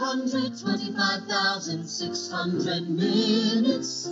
525,600 minutes.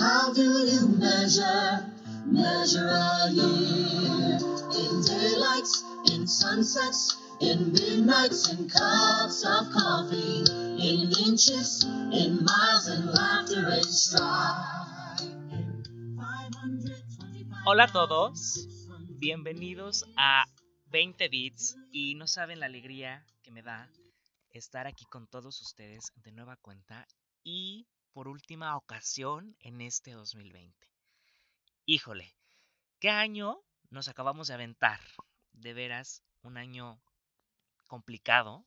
How do you measure, measure a year? In daylights, in sunsets, in midnights, in cups of coffee, in inches, in miles, in laughter and strife. Hola a todos, bienvenidos a 20 Bits y no saben la alegría que me da estar aquí con todos ustedes de nueva cuenta y por última ocasión en este 2020. Híjole, ¿qué año nos acabamos de aventar? De veras, un año complicado,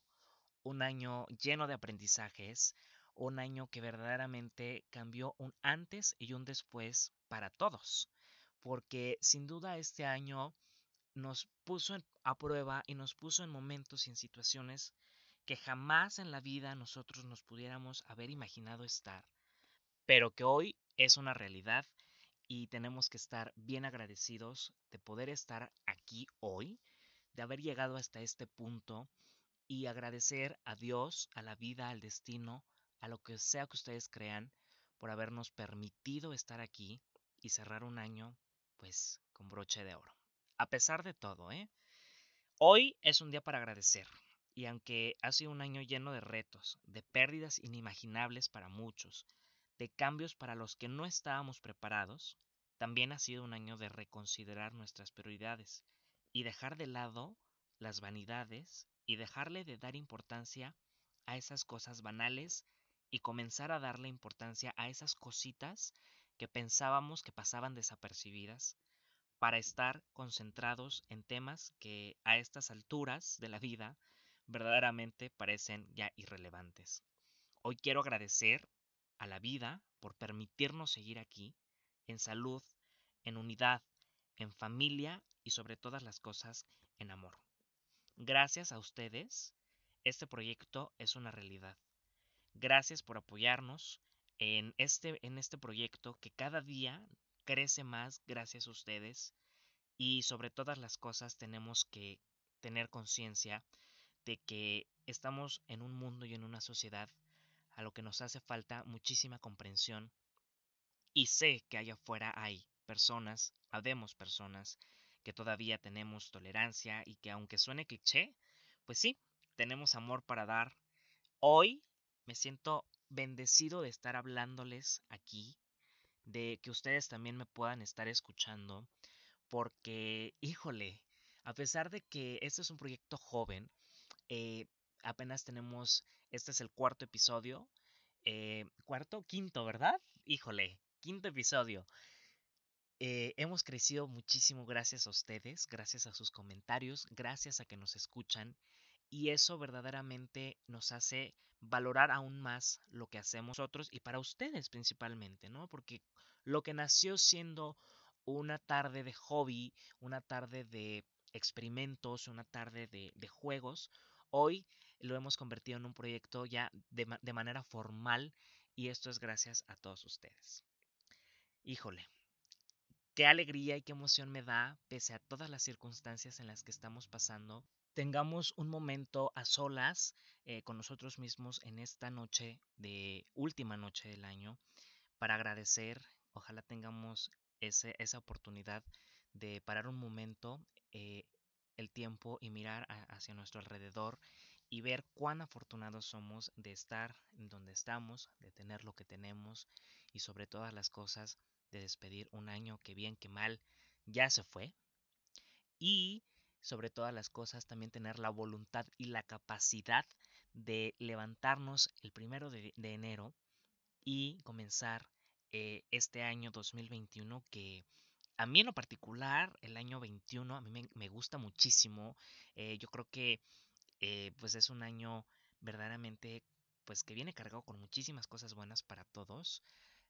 un año lleno de aprendizajes, un año que verdaderamente cambió un antes y un después para todos, porque sin duda este año nos puso a prueba y nos puso en momentos y en situaciones que jamás en la vida nosotros nos pudiéramos haber imaginado estar, pero que hoy es una realidad y tenemos que estar bien agradecidos de poder estar aquí hoy, de haber llegado hasta este punto y agradecer a Dios, a la vida, al destino, a lo que sea que ustedes crean, por habernos permitido estar aquí y cerrar un año, pues, con broche de oro. A pesar de todo, ¿eh? Hoy es un día para agradecer. Y aunque ha sido un año lleno de retos, de pérdidas inimaginables para muchos, de cambios para los que no estábamos preparados, también ha sido un año de reconsiderar nuestras prioridades y dejar de lado las vanidades y dejarle de dar importancia a esas cosas banales y comenzar a darle importancia a esas cositas que pensábamos que pasaban desapercibidas para estar concentrados en temas que a estas alturas de la vida verdaderamente parecen ya irrelevantes. Hoy quiero agradecer a la vida por permitirnos seguir aquí, en salud, en unidad, en familia y sobre todas las cosas en amor. Gracias a ustedes, este proyecto es una realidad. Gracias por apoyarnos en este, en este proyecto que cada día crece más gracias a ustedes y sobre todas las cosas tenemos que tener conciencia de que estamos en un mundo y en una sociedad a lo que nos hace falta muchísima comprensión y sé que allá afuera hay personas, habemos personas que todavía tenemos tolerancia y que aunque suene cliché, pues sí, tenemos amor para dar. Hoy me siento bendecido de estar hablándoles aquí, de que ustedes también me puedan estar escuchando, porque, híjole, a pesar de que este es un proyecto joven, eh, apenas tenemos, este es el cuarto episodio. Eh, cuarto, quinto, ¿verdad? Híjole, quinto episodio. Eh, hemos crecido muchísimo gracias a ustedes, gracias a sus comentarios, gracias a que nos escuchan y eso verdaderamente nos hace valorar aún más lo que hacemos nosotros y para ustedes principalmente, ¿no? Porque lo que nació siendo una tarde de hobby, una tarde de experimentos, una tarde de, de juegos, Hoy lo hemos convertido en un proyecto ya de, manera formal y esto es gracias a todos ustedes. Híjole, qué alegría y qué emoción me da, pese a todas las circunstancias en las que estamos pasando, tengamos un momento a solas eh, con nosotros mismos en esta noche de última noche del año para agradecer. Ojalá tengamos esa oportunidad de parar un momento, eh, el tiempo y mirar hacia nuestro alrededor y ver cuán afortunados somos de estar en donde estamos, de tener lo que tenemos y sobre todas las cosas de despedir un año que bien que mal ya se fue. Y sobre todas las cosas también tener la voluntad y la capacidad de levantarnos el primero de, enero y comenzar eh, este año 2021 que a mí en lo particular, el año 21 a mí me, gusta muchísimo. Eh, yo creo que eh, pues es un año verdaderamente pues que viene cargado con muchísimas cosas buenas para todos.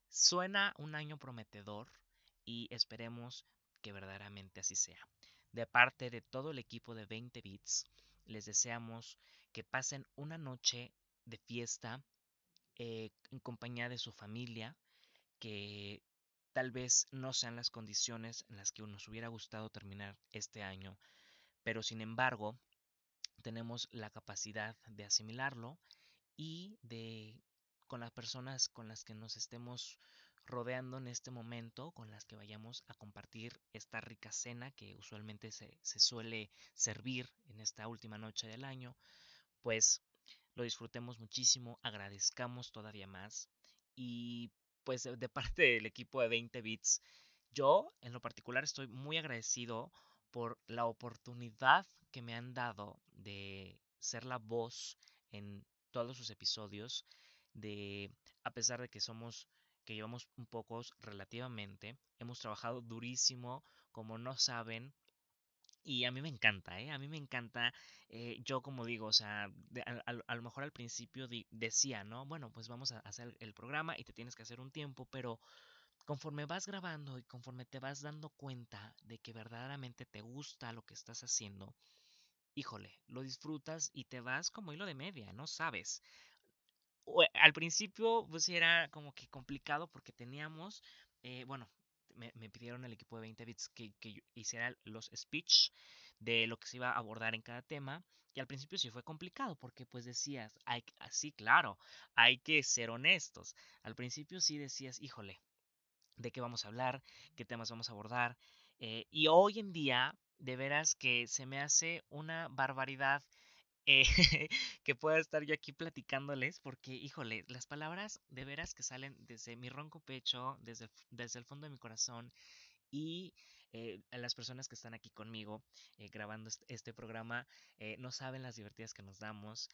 Suena un año prometedor y esperemos que verdaderamente así sea. De parte de todo el equipo de 20 Bits, les deseamos que pasen una noche de fiesta eh, en compañía de su familia, que Tal vez no sean las condiciones en las que nos hubiera gustado terminar este año, pero sin embargo tenemos la capacidad de asimilarlo y de con las personas con las que nos estemos rodeando en este momento, con las que vayamos a compartir esta rica cena que usualmente se, se suele servir en esta última noche del año, pues lo disfrutemos muchísimo, agradezcamos todavía más y pues de parte del equipo de 20 bits, yo en lo particular estoy muy agradecido por la oportunidad que me han dado de ser la voz en todos sus episodios, de a pesar de que somos que llevamos un pocos relativamente, hemos trabajado durísimo, como no saben, y a mí me encanta, ¿eh? A mí me encanta, eh, yo como digo, o sea, a, lo mejor al principio decía, ¿no? Bueno, pues vamos a hacer el programa y te tienes que hacer un tiempo, pero conforme vas grabando y conforme te vas dando cuenta de que verdaderamente te gusta lo que estás haciendo, híjole, lo disfrutas y te vas como hilo de media, no sabes. Al principio pues era como que complicado porque teníamos, eh, bueno, me, pidieron el equipo de 20 bits que, que hiciera los speech de lo que se iba a abordar en cada tema. Y al principio sí fue complicado porque pues decías, hay, así claro, hay que ser honestos. Al principio sí decías, híjole, ¿de qué vamos a hablar? ¿Qué temas vamos a abordar? Eh, y hoy en día, de veras que se me hace una barbaridad eh, que pueda estar yo aquí platicándoles, porque, híjole, las palabras de veras que salen desde mi ronco pecho, desde, desde el fondo de mi corazón y eh, las personas que están aquí conmigo eh, grabando este, programa no saben las divertidas que nos damos.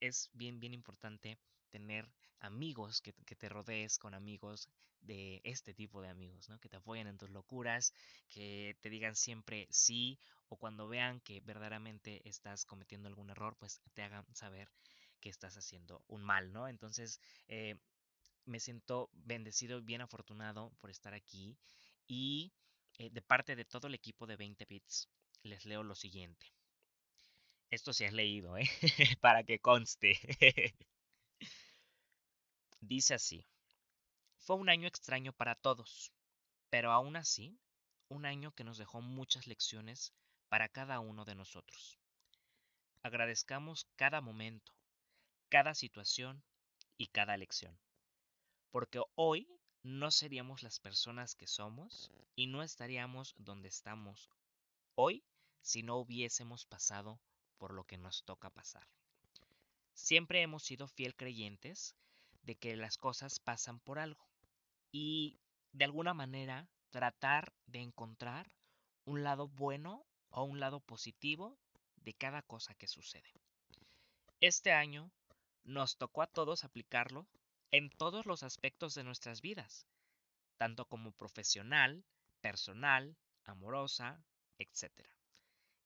es bien, bien importante tener amigos, que, que, te rodees con amigos de este tipo de amigos, ¿no? Que te apoyen en tus locuras, que te digan siempre sí o cuando vean que verdaderamente estás cometiendo algún error, pues te hagan saber que estás haciendo un mal, ¿no? Entonces, eh, me siento bendecido, bien afortunado por estar aquí y eh, de parte de todo el equipo de 20 bits les leo lo siguiente. Esto se has leído, ¿eh? Para que conste. Dice así. Fue un año extraño para todos, pero aún así, un año que nos dejó muchas lecciones para cada uno de nosotros. Agradezcamos cada momento, cada situación y cada lección, porque hoy no seríamos las personas que somos y no estaríamos donde estamos hoy si no hubiésemos pasado por lo que nos toca pasar. Siempre hemos sido fiel creyentes de que las cosas pasan por algo y de alguna manera tratar de encontrar un lado bueno o un lado positivo de cada cosa que sucede. Este año nos tocó a todos aplicarlo en todos los aspectos de nuestras vidas, tanto como profesional, personal, amorosa, etc.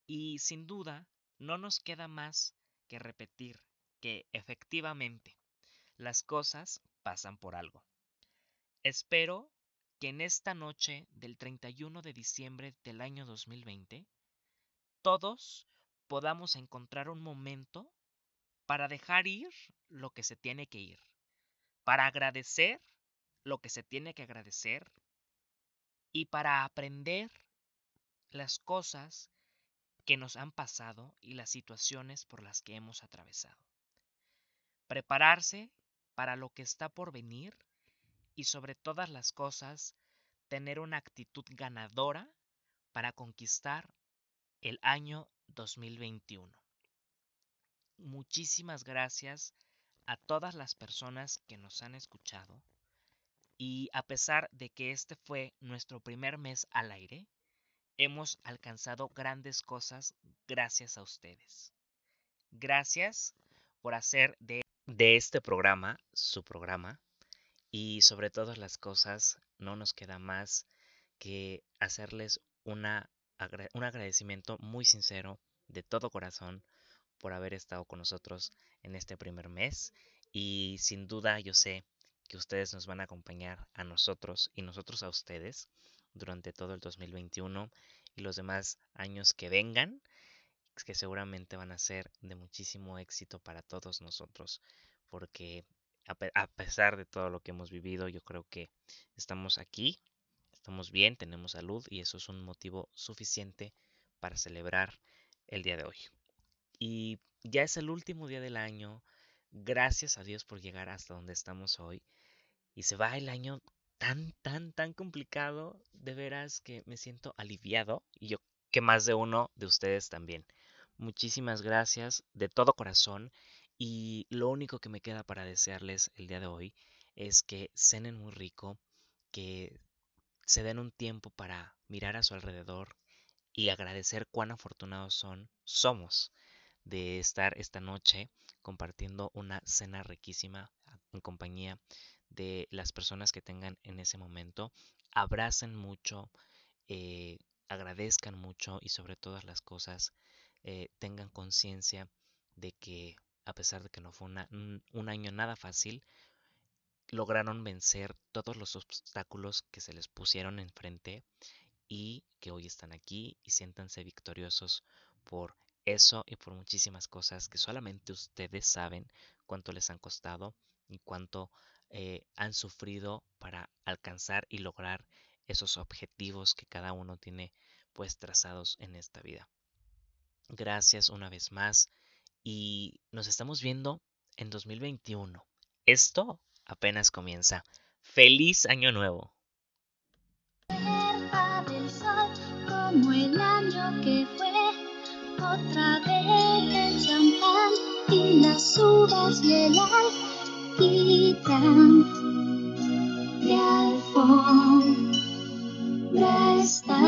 Y sin duda, no nos queda más que repetir que efectivamente las cosas pasan por algo. Espero que en esta noche del 31 de diciembre del año 2020 todos podamos encontrar un momento para dejar ir lo que se tiene que ir, para agradecer lo que se tiene que agradecer y para aprender las cosas que nos han pasado y las situaciones por las que hemos atravesado. Prepararse para lo que está por venir y sobre todas las cosas tener una actitud ganadora para conquistar el año 2021. Muchísimas gracias a todas las personas que nos han escuchado y a pesar de que este fue nuestro primer mes al aire, hemos alcanzado grandes cosas gracias a ustedes. Gracias por hacer de, de este programa su programa y sobre todas las cosas no nos queda más que hacerles una un agradecimiento muy sincero de todo corazón por haber estado con nosotros en este primer mes y sin duda yo sé que ustedes nos van a acompañar a nosotros y nosotros a ustedes durante todo el 2021 y los demás años que vengan, que seguramente van a ser de muchísimo éxito para todos nosotros, porque a pesar de todo lo que hemos vivido, yo creo que estamos aquí estamos bien, tenemos salud y eso es un motivo suficiente para celebrar el día de hoy. Y ya es el último día del año, Gracias a Dios por llegar hasta donde estamos hoy. Y se va el año tan, tan, tan complicado. De veras que me siento aliviado. Y yo que más de uno de ustedes también. Muchísimas gracias de todo corazón. Y lo único que me queda para desearles el día de hoy es que cenen muy rico, que se den un tiempo para mirar a su alrededor y agradecer cuán afortunados son, somos de estar esta noche compartiendo una cena riquísima en compañía de las personas que tengan en ese momento. Abracen mucho, eh, agradezcan mucho y sobre todas las cosas eh, tengan conciencia de que a pesar de que no fue un año nada fácil, lograron vencer todos los obstáculos que se les pusieron enfrente y que hoy están aquí y siéntanse victoriosos por eso y por muchísimas cosas que solamente ustedes saben cuánto les han costado y cuánto eh, han sufrido para alcanzar y lograr esos objetivos que cada uno tiene pues trazados en esta vida. Gracias una vez más y nos estamos viendo en 2021. Esto apenas comienza. ¡Feliz Año Nuevo! año otra vez el champán y las uvas me las quitan. La alfombra está